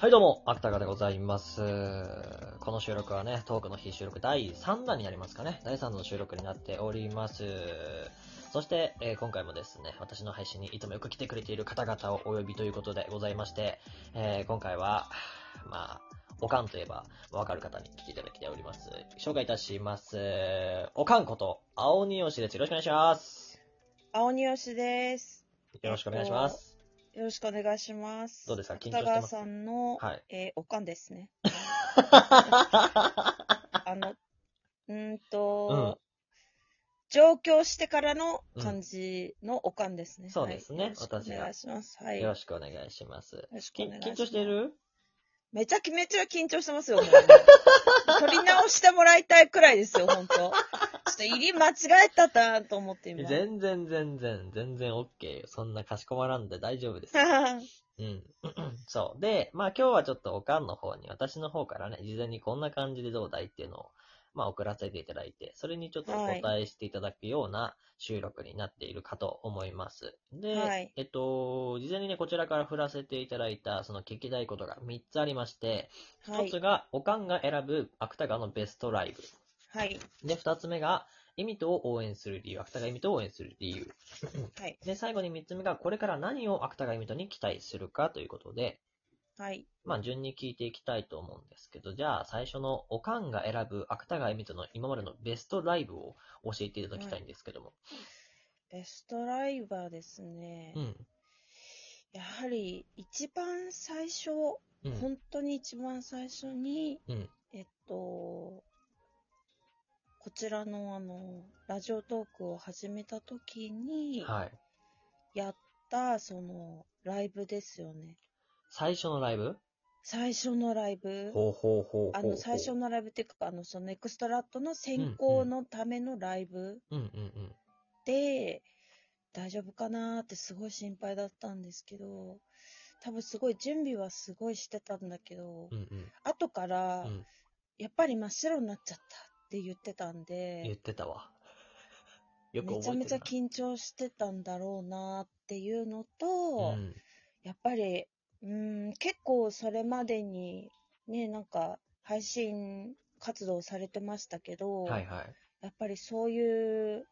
はいどうも、芥川でございます。この収録はね、トークの日収録第3弾になりますかね。第3弾の収録になっております。そして、えー今回もですね、私の配信にいつもよく来てくれている方々をお呼びということでございまして、えー今回は、まあ、おかんといえば、わかる方に来ていただきております。紹介いたします。おかんこと、青鬼よしです。よろしくお願いします。青によしです。よろしくお願いします。よろしくお願いします。どうですか緊張して北ます？川さんの、はい。えーおかんですね。あの、うーんと、上京してからの感じのおかんですね。そうですねはいよろしくお願いします。はい。よろよしくお願いします。ろしくきお願いします。緊張してる？めちゃめちゃ緊張してますよ。もう取り直してもらいたいくらいですよ、本当ちょっと入り間違えたなと思って今。全然全然、全然 OK よ。そんなかしこまらんで大丈夫です。うん。そう。で、まあ今日はちょっとおかんの方に、私の方からね、事前にこんな感じでどうだいっていうのを、まあ送らせていただいて、それにちょっとお答えしていただくような収録になっているかと思います。で、はいえっと、事前にね、こちらから振らせていただいた、その聞きたいことが3つありまして、はい1つ。が、おかんが選ぶ芥川のベストライブ。はい。で、二つ目が、イミトを応援する理由。芥川イミトを応援する理由。はい。で、最後に三つ目が、これから何を芥川イミトに期待するかということで、はい。まあ、順に聞いていきたいと思うんですけど、じゃあ、最初のおかんが選ぶ芥川イミトの今までのベストライブを教えていただきたいんですけども。ベストライバーですね。うん。やはり一番最初、うん。本当に一番最初に、うん。えっと、こちらのあの、ラジオトークを始めた時に、はい。やった、その、ライブですよね。最初のライブ？最初のライブ。ほうほうほうほう。あの、最初。のライブっていうか、あの、そのエクストラットの選考のためのライブうんうんうん。で、大丈夫かなーってすごい心配だったんですけど、多分すごい準備はすごいしてたんだけど、うんうん。後から、うん。やっぱり真っ白になっちゃったって言ってたん言っで、てたわ。よくめちゃめちゃ。緊張してたんだろうなっていうのと、うん。やっぱり、うん、結構それまでに、ね、なんか配信活動されてましたけど、はいはい。やっぱりそういう、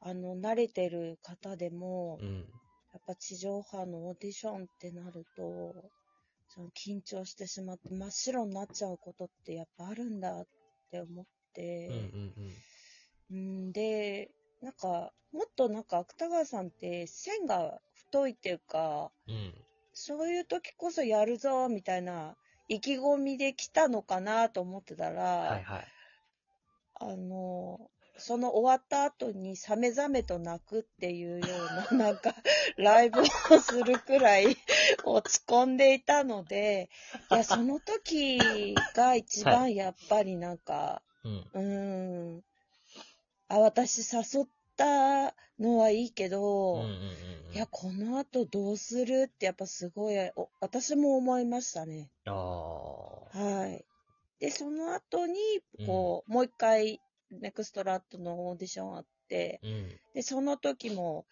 あの、慣れてる方でも、うん。やっぱ地上波のオーディションってなると、その緊張してしまって真っ白になっちゃうことってやっぱあるんだって思って、うんうんうん。うん、で、なんか、もっとなんか芥川さんって線が太いっていうか、うん。そういう時こそやるぞみたいな意気込みで来たのかなと思ってたら、はいはい。あの、その終わった後にサメザメと泣くっていうような、なんか、ライブをするくらい落ち込んでいたので、いや、その時が一は番やっぱりなんか、うん。うーん、あ、私誘ったのはいいけど、うんうんうんうん。いや、この後どうするってやっぱすごい、お私も思いましたね。ああ。はい。で、その後に、こう、もう一回、ネクストラットのオーディションあって、うん。で、その時も、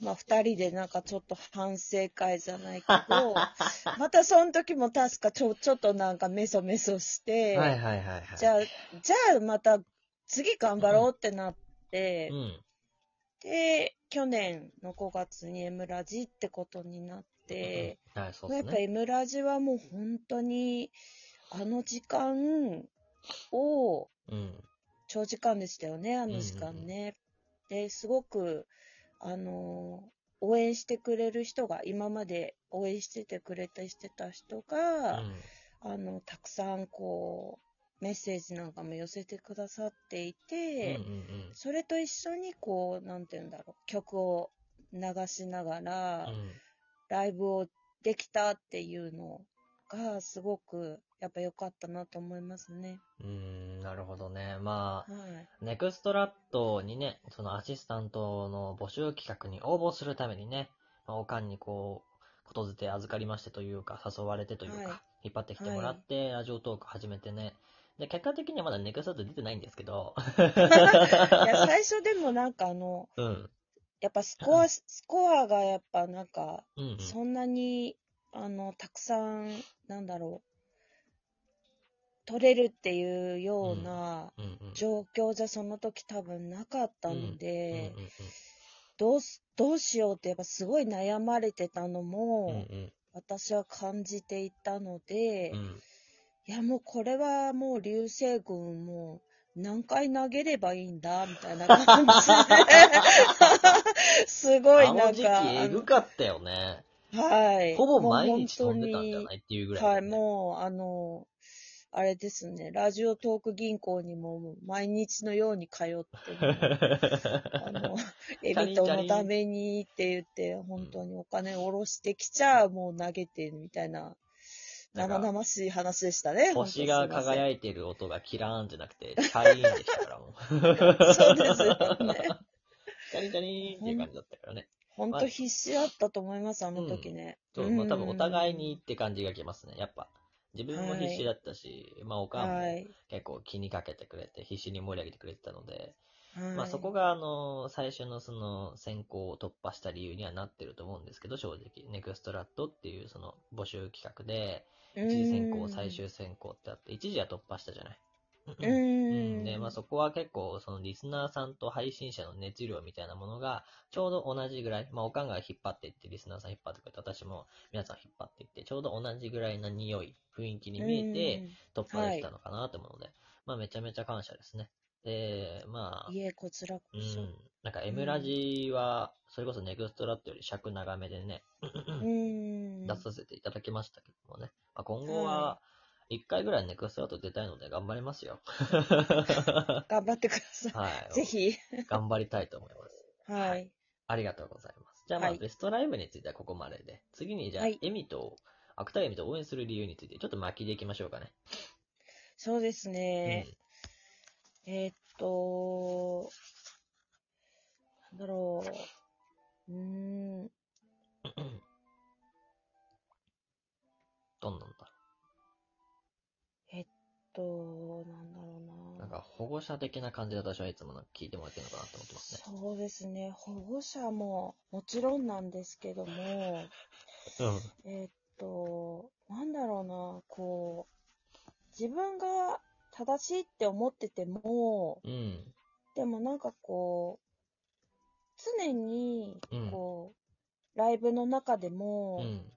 まあ、二人でなんかちょっと反省会じゃないけど、またその時も確かちょ、ちょっとなんかメソメソして、はいはいはいはい。じゃあ、じゃあまた次頑張ろうってなって、うん。で、去年の5月に M ラジってことになって、うん、はい、そうやっぱ。M ラジはもう本当に、あの時間を、うん。長時間でしたよね、あの時間ね。で、すごく、あのー応援してくれる人が、今まで応援しててくれたしてた人うが、ん。あの、たくさんこう、メッセージなんかも寄せてくださっていうんて、うんそれと一緒にこう、なんて言うんだろう、曲を流しながら、うん。ライブをできたっていうのが、すごく、やっぱ良かったなと思いますね。うん。うん、なるほどね。まあ、はい。ネクストラットにね、そのアシスタントの募集企画に応募するためにね、まあ、おかんにこう、ことづて預かりましてというか、誘われてというか、はい引っ張ってきてもらって、ラジオトーク始めてね。で、結果的にはまだネクストラット出てないんですけど、いや、最初でもなんかあの、うん。やっぱスコア、スコアがやっぱなんか、うん、うん。そんなに、あの、たくさん、なんだろう、取れるっていうような。状況じゃその時多分なかったので、どうす、どうしようってやっぱすごい悩まれてたのうんも、うん私は感じていたので、いやもうこれはもう流星群もう何回投げればいいんだみたいな感じで、すごいあの時期なんか、ったよね。はい。ほぼ毎日飛本当んでたんじゃにないっていうぐらい、はい、もう、あの、あれですね、ラジオトーク銀行にも毎日のように通って、あの、エビトのためにって言って、本当にお金を下ろしてきちゃ、もう投げてみたいな、生々しい話でしたね。星が輝いいてる音がキラーンじゃなくて、チャリーンでしたからもう。そうですよね。チャリンチャリーンっていう感じだったからね。本当必死だったと思います、あの時ね。そう、まあ多分お互いにって感じがきますね。やっぱ。自分も必死だったし、まあおかんもはい。結構気にかけてくれて、必死に盛り上げてくれてたので、はい。まあそこがあの、最初のその選考を突破した理由にはなってると思うんですけど、正直。ネクストラットっていうその募集企画で、うん、一次選考、最終選考ってあって、一時は突破したじゃない。う。うんんで、まあそこは結構、そのリスナーさんと配信者の熱量みたいなものが、ちょうど同じぐらい、まあおかんが引っ張っていって、リスナーさん引っ張ってくれて、私も皆さん引っ張っていって、ちょうど同じぐらいな匂い、雰囲気に見えて、突破できたのかなと思うので、まあめちゃめちゃ感謝ですね。で、まあうん、いえ、こちらこうそ。ん、なんか M ラジは、それこそネクストラットより尺長めでね、うん。出させていただきましたけどもね。まあ、今後は、一回ぐらいネクストラット出たいので頑張りますよ。頑張ってくださはい。い。ぜひ。頑張りたいと思います。はい。ありがとうございます。じゃあまあ、はいベストライブについてはここまでで、次にじゃあ、はいエミと、芥川エミと応援する理由について、ちょっと巻きでいきましょうかね。そうですね。えーっと、なんだろう。うーん。うん。どんなんだ？と、なんだろうな。なんか保護者的な感じで私はいつもなんか聞いてもらってるのかなと思ってますね。そうですね。保護者ももちろんなんですけども、うん。えーっと、なんだろうな、こう、自分が正しいって思ってても、うん。でもなんかこう、常にうん、こう、ライブの中でうも、ん。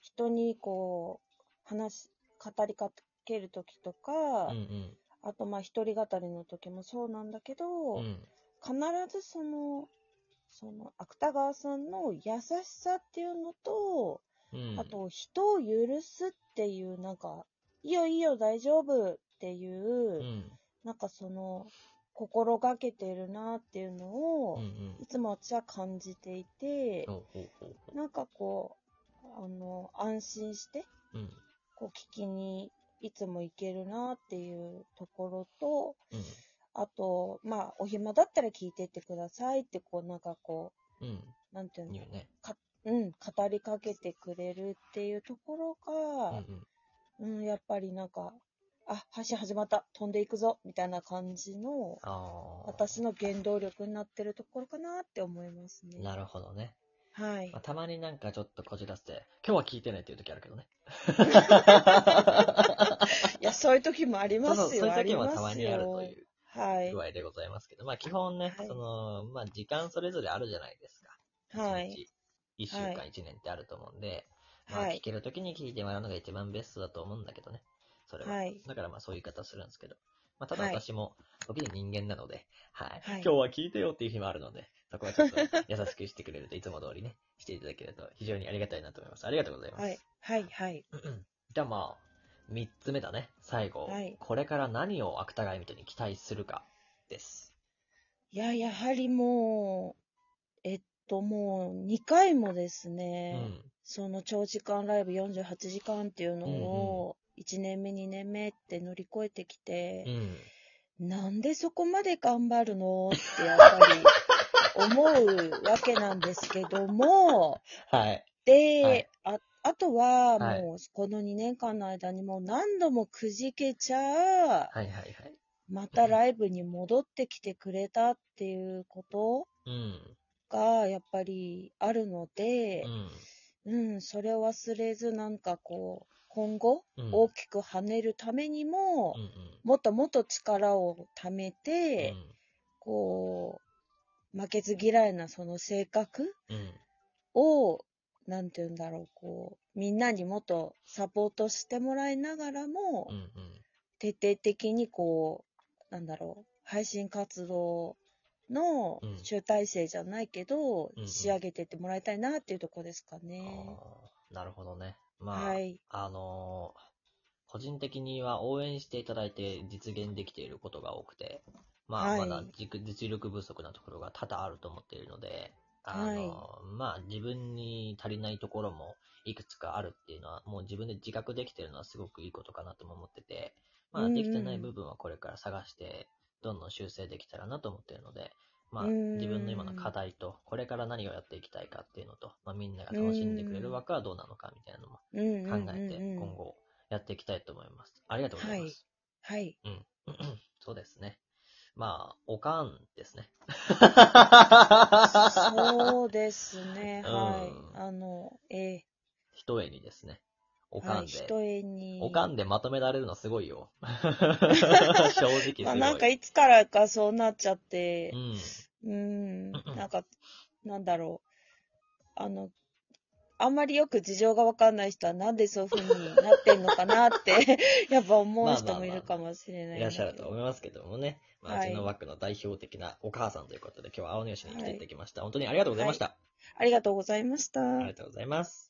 人にこう、話、語りかけるときとか、うん。あとまあ一人語りの時もそうなんだけど、うん。必ずその、その、芥川さんの優しさっていうのと、うん。あと人を許すっていう、なんか、いいよいいよ大丈夫っていう、うん。なんかその、心がけてるなっていうのを、うん。うんい。つも私は感じていて、ほうほうほうほなんかこう、あの、安心して、う。うん。こう聞きにいつも行けるなっていうところと、うん。あと、まあ、お暇だったら聞いてってくださいって、こう、なんかこうん。う、なんていうの？言うね。うん、語りかけてくれるっていうところうん。が、うん、やっぱりなんか、あ、配信始まった、飛んでいくぞ、みたいな感じの。私の原動力になってるところかなって思いますね。なるほどね。はいまあ、。たまになんかちょっとこじらせて、今日は聞いてないっていう時あるけどね。いや、そういう時もありますよ。そういう時もたまにあるといようはい具。合でございますけど、まあ基本ね、はいその、まあ時間それぞれあるじゃないですか。はい。一日。一週間、はい一年ってあると思うんで、まあはい聞ける時に聞いてもらうのが一番ベストだと思うんだけどね。それは。はいだからまあそういう言い方するんですけど。まあただはい私も、時に人間なので、はい、はい今日は聞いてよっていう日もあるので、そこはちょっと 優しくしてくれるといつも通りね、していただけると非常にありがたいなと思います。ありがとうございます。はい。はい。はい。う んじゃあまあ、三つ目だね。最後。はいこれから何を芥川みたいに期待するかです。いや、やはりもう、えっと、もう、2回もですうね、ん。その長時間ライブ48時間っていうのを、1年目、2年目って乗り越えてきてう、ん。なんでそこまで頑張るの？ってやっぱり 思うわけなんですけども、はい。で、はいああとははいもうこの2年間の間にもう何度もくじけちゃ、はいはいはい。またライブに戻ってきてくれたっていうことうん。がやっぱりあるのでう、ん。うん、それを忘れず、なんかこう、今後、うん大きく跳ねるためにも、うんもっともっと力を貯めうん。て、こう、負けず嫌いなその性格。を、なんて言うんだろう、こう、みんなにもっとサポートしてもらいながらも、うんうん。徹底的にこう、なんだろう、配信活動のうん集大成じゃないけど、うんうん仕上げてってもらいたいなっていうところですかあね。ーなるほどね。まあ、はい。あのー個人的には応援していただいて実現できていることが多くて、まあ、はいまだ実実力不足なところが多々あると思っているので、あのーまあ、自分に足りないところもいくつかあるっていうのは、もう自分で自覚できてるのはすごくいいことかなとも思ってて、まあ、できてない部分はこれから探して、どんどん修正できたらなと思っているので、まあ、うん自分の今の課題と、これから何をやっていきたいかっていうのと、まあ、みんなが楽しんでくれる枠はどうなのかみたいなのも考えて、今後やっていきたいと思います。ありがとうございます。はい。うん。そうですね。まあ、おかんですね。そうですね。うんはい。あの、え一重にですね。お。かんで。一重に。おかんでまとめられるのすごいよ。正直すごい。まあ、なんかいつからかそうなっちゃってう、ん。うん、うんなんか、なんだろう。あの、あんまりよく事情がわかんない人はなんでそういう風になってんのかなって、やっぱ思う人もいるかもしれないいらっしゃると思いいますけどもね。まあ、はいうちの枠の代表的なお母さんということで、今日は青野市に来ていただきました。本当にありがとうございました。ありがとうございました。ありがとうございます。